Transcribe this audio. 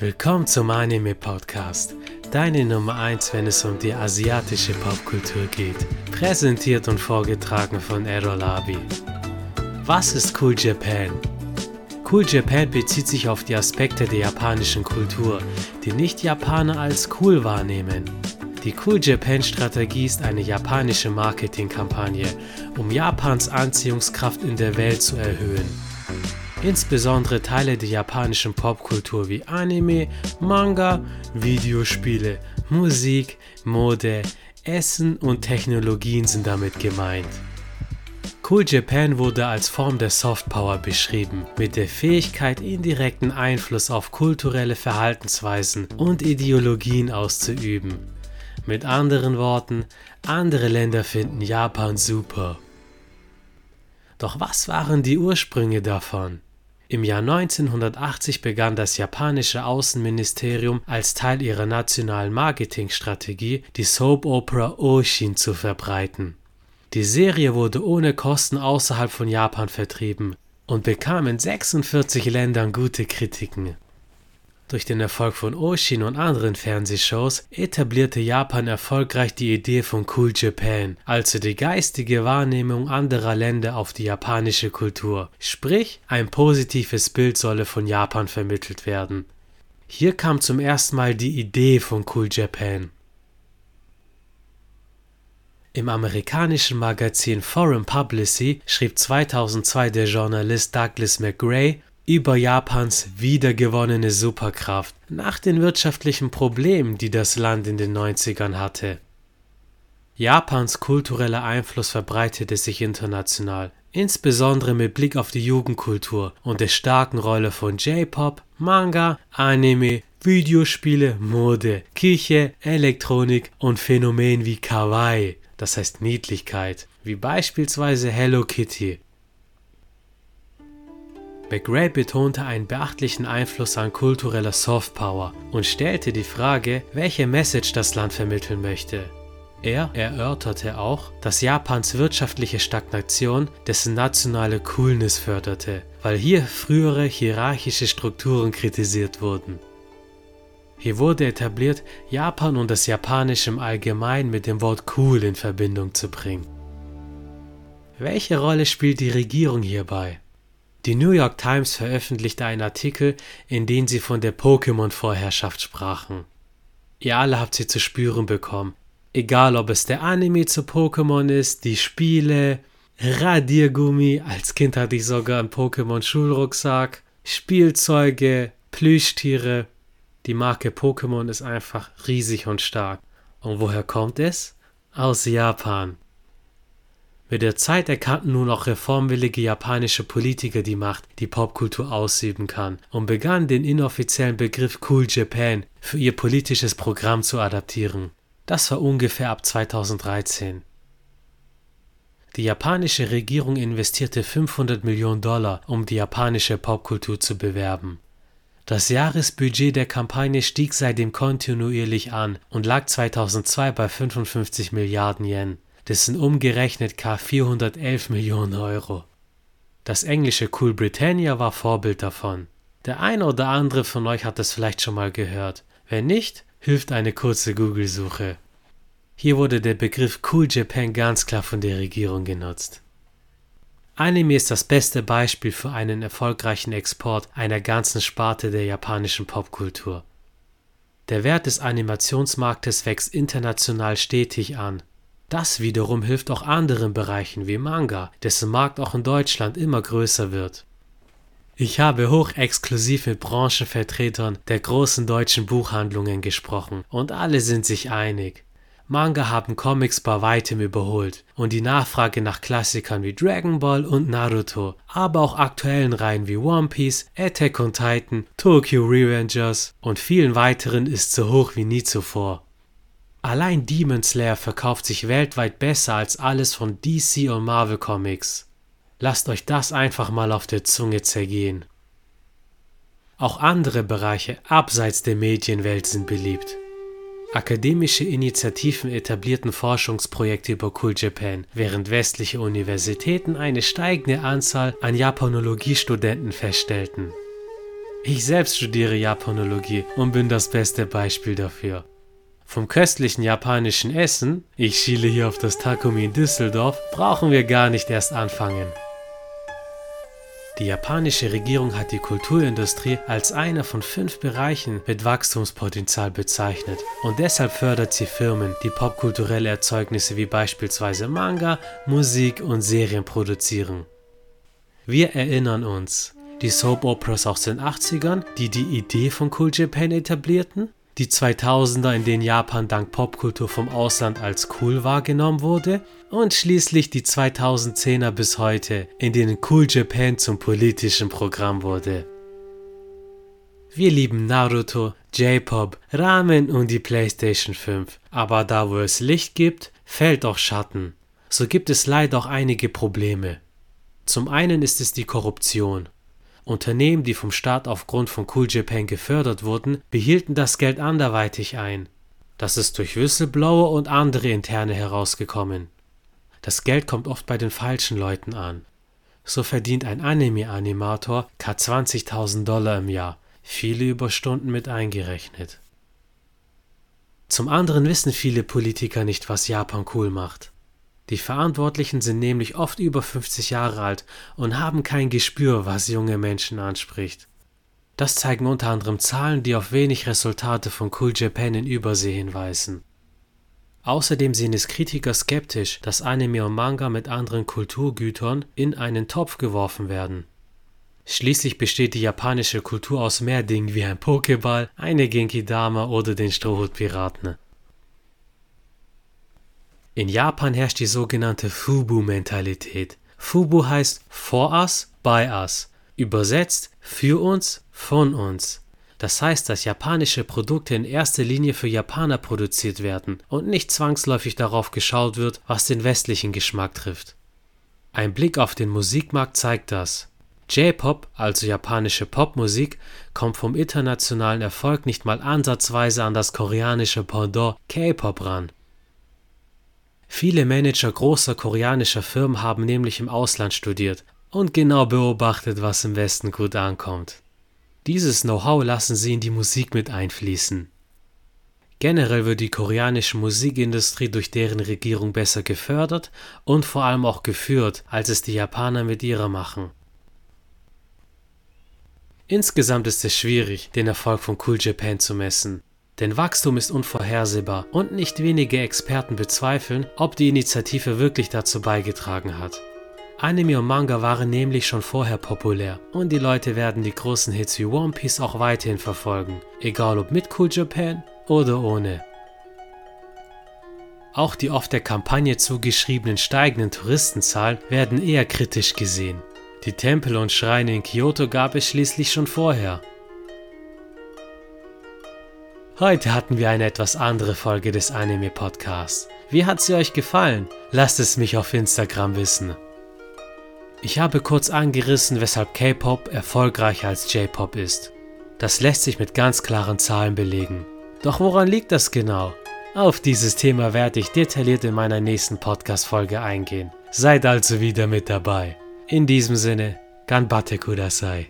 Willkommen zum Anime Podcast, deine Nummer 1, wenn es um die asiatische Popkultur geht. Präsentiert und vorgetragen von Errol Abi. Was ist Cool Japan? Cool Japan bezieht sich auf die Aspekte der japanischen Kultur, die Nicht-Japaner als cool wahrnehmen. Die Cool Japan Strategie ist eine japanische Marketingkampagne, um Japans Anziehungskraft in der Welt zu erhöhen. Insbesondere Teile der japanischen Popkultur wie Anime, Manga, Videospiele, Musik, Mode, Essen und Technologien sind damit gemeint. Cool Japan wurde als Form der Softpower beschrieben, mit der Fähigkeit, indirekten Einfluss auf kulturelle Verhaltensweisen und Ideologien auszuüben. Mit anderen Worten, andere Länder finden Japan super. Doch was waren die Ursprünge davon? Im Jahr 1980 begann das japanische Außenministerium als Teil ihrer nationalen Marketingstrategie die Soap Opera Oshin zu verbreiten. Die Serie wurde ohne Kosten außerhalb von Japan vertrieben und bekam in 46 Ländern gute Kritiken. Durch den Erfolg von Oshin und anderen Fernsehshows etablierte Japan erfolgreich die Idee von Cool Japan, also die geistige Wahrnehmung anderer Länder auf die japanische Kultur, sprich ein positives Bild solle von Japan vermittelt werden. Hier kam zum ersten Mal die Idee von Cool Japan. Im amerikanischen Magazin Foreign Publicity schrieb 2002 der Journalist Douglas McGray über Japans wiedergewonnene Superkraft nach den wirtschaftlichen Problemen, die das Land in den 90ern hatte. Japans kultureller Einfluss verbreitete sich international, insbesondere mit Blick auf die Jugendkultur und der starken Rolle von J-Pop, Manga, Anime, Videospiele, Mode, Kirche, Elektronik und Phänomenen wie Kawaii, das heißt Niedlichkeit, wie beispielsweise Hello Kitty McRae betonte einen beachtlichen Einfluss an kultureller Softpower und stellte die Frage, welche Message das Land vermitteln möchte. Er erörterte auch, dass Japans wirtschaftliche Stagnation dessen nationale Coolness förderte, weil hier frühere hierarchische Strukturen kritisiert wurden. Hier wurde etabliert, Japan und das Japanische im Allgemeinen mit dem Wort cool in Verbindung zu bringen. Welche Rolle spielt die Regierung hierbei? Die New York Times veröffentlichte einen Artikel, in dem sie von der Pokémon-Vorherrschaft sprachen. Ihr alle habt sie zu spüren bekommen. Egal ob es der Anime zu Pokémon ist, die Spiele, Radiergummi, als Kind hatte ich sogar einen Pokémon-Schulrucksack, Spielzeuge, Plüschtiere. Die Marke Pokémon ist einfach riesig und stark. Und woher kommt es? Aus Japan. Mit der Zeit erkannten nun auch reformwillige japanische Politiker die Macht, die Popkultur ausüben kann, und begannen den inoffiziellen Begriff Cool Japan für ihr politisches Programm zu adaptieren. Das war ungefähr ab 2013. Die japanische Regierung investierte 500 Millionen Dollar, um die japanische Popkultur zu bewerben. Das Jahresbudget der Kampagne stieg seitdem kontinuierlich an und lag 2002 bei 55 Milliarden Yen. Das sind umgerechnet k 411 Millionen Euro. Das englische Cool Britannia war Vorbild davon. Der eine oder andere von euch hat es vielleicht schon mal gehört. Wenn nicht, hilft eine kurze Google-Suche. Hier wurde der Begriff Cool Japan ganz klar von der Regierung genutzt. Anime ist das beste Beispiel für einen erfolgreichen Export einer ganzen Sparte der japanischen Popkultur. Der Wert des Animationsmarktes wächst international stetig an das wiederum hilft auch anderen Bereichen wie Manga, dessen Markt auch in Deutschland immer größer wird. Ich habe hochexklusiv mit Branchenvertretern der großen deutschen Buchhandlungen gesprochen und alle sind sich einig. Manga haben Comics bei weitem überholt und die Nachfrage nach Klassikern wie Dragon Ball und Naruto, aber auch aktuellen Reihen wie One Piece, Attack on Titan, Tokyo Revengers und vielen weiteren ist so hoch wie nie zuvor. Allein Demon Slayer verkauft sich weltweit besser als alles von DC und Marvel Comics. Lasst euch das einfach mal auf der Zunge zergehen. Auch andere Bereiche abseits der Medienwelt sind beliebt. Akademische Initiativen etablierten Forschungsprojekte über Cool Japan, während westliche Universitäten eine steigende Anzahl an Japanologiestudenten feststellten. Ich selbst studiere Japanologie und bin das beste Beispiel dafür. Vom köstlichen japanischen Essen, ich schiele hier auf das Takumi in Düsseldorf, brauchen wir gar nicht erst anfangen. Die japanische Regierung hat die Kulturindustrie als einer von fünf Bereichen mit Wachstumspotenzial bezeichnet und deshalb fördert sie Firmen, die popkulturelle Erzeugnisse wie beispielsweise Manga, Musik und Serien produzieren. Wir erinnern uns, die Soap Operas aus den 80ern, die die Idee von Cool Japan etablierten, die 2000er, in denen Japan dank Popkultur vom Ausland als cool wahrgenommen wurde und schließlich die 2010er bis heute, in denen Cool Japan zum politischen Programm wurde. Wir lieben Naruto, J-Pop, Ramen und die PlayStation 5, aber da wo es Licht gibt, fällt auch Schatten. So gibt es leider auch einige Probleme. Zum einen ist es die Korruption. Unternehmen, die vom Staat aufgrund von Cool Japan gefördert wurden, behielten das Geld anderweitig ein. Das ist durch Whistleblower und andere Interne herausgekommen. Das Geld kommt oft bei den falschen Leuten an. So verdient ein Anime-Animator k 20.000 Dollar im Jahr, viele Überstunden mit eingerechnet. Zum anderen wissen viele Politiker nicht, was Japan cool macht. Die Verantwortlichen sind nämlich oft über 50 Jahre alt und haben kein Gespür, was junge Menschen anspricht. Das zeigen unter anderem Zahlen, die auf wenig Resultate von Cool Japan in Übersee hinweisen. Außerdem sehen es Kritiker skeptisch, dass Anime und Manga mit anderen Kulturgütern in einen Topf geworfen werden. Schließlich besteht die japanische Kultur aus mehr Dingen wie ein Pokéball, eine Genki-Dama oder den Strohhutpiraten. In Japan herrscht die sogenannte Fubu-Mentalität. Fubu heißt for us, by us. Übersetzt für uns, von uns. Das heißt, dass japanische Produkte in erster Linie für Japaner produziert werden und nicht zwangsläufig darauf geschaut wird, was den westlichen Geschmack trifft. Ein Blick auf den Musikmarkt zeigt das. J-Pop, also japanische Popmusik, kommt vom internationalen Erfolg nicht mal ansatzweise an das koreanische Pendant K-Pop ran. Viele Manager großer koreanischer Firmen haben nämlich im Ausland studiert und genau beobachtet, was im Westen gut ankommt. Dieses Know-how lassen sie in die Musik mit einfließen. Generell wird die koreanische Musikindustrie durch deren Regierung besser gefördert und vor allem auch geführt, als es die Japaner mit ihrer machen. Insgesamt ist es schwierig, den Erfolg von Cool Japan zu messen. Denn Wachstum ist unvorhersehbar und nicht wenige Experten bezweifeln, ob die Initiative wirklich dazu beigetragen hat. Anime und Manga waren nämlich schon vorher populär und die Leute werden die großen Hits wie One Piece auch weiterhin verfolgen, egal ob mit Cool Japan oder ohne. Auch die oft der Kampagne zugeschriebenen steigenden Touristenzahlen werden eher kritisch gesehen. Die Tempel und Schreine in Kyoto gab es schließlich schon vorher Heute hatten wir eine etwas andere Folge des Anime Podcasts. Wie hat sie euch gefallen? Lasst es mich auf Instagram wissen. Ich habe kurz angerissen, weshalb K-Pop erfolgreicher als J-Pop ist. Das lässt sich mit ganz klaren Zahlen belegen. Doch woran liegt das genau? Auf dieses Thema werde ich detailliert in meiner nächsten Podcast-Folge eingehen. Seid also wieder mit dabei. In diesem Sinne, Ganbate Kudasai.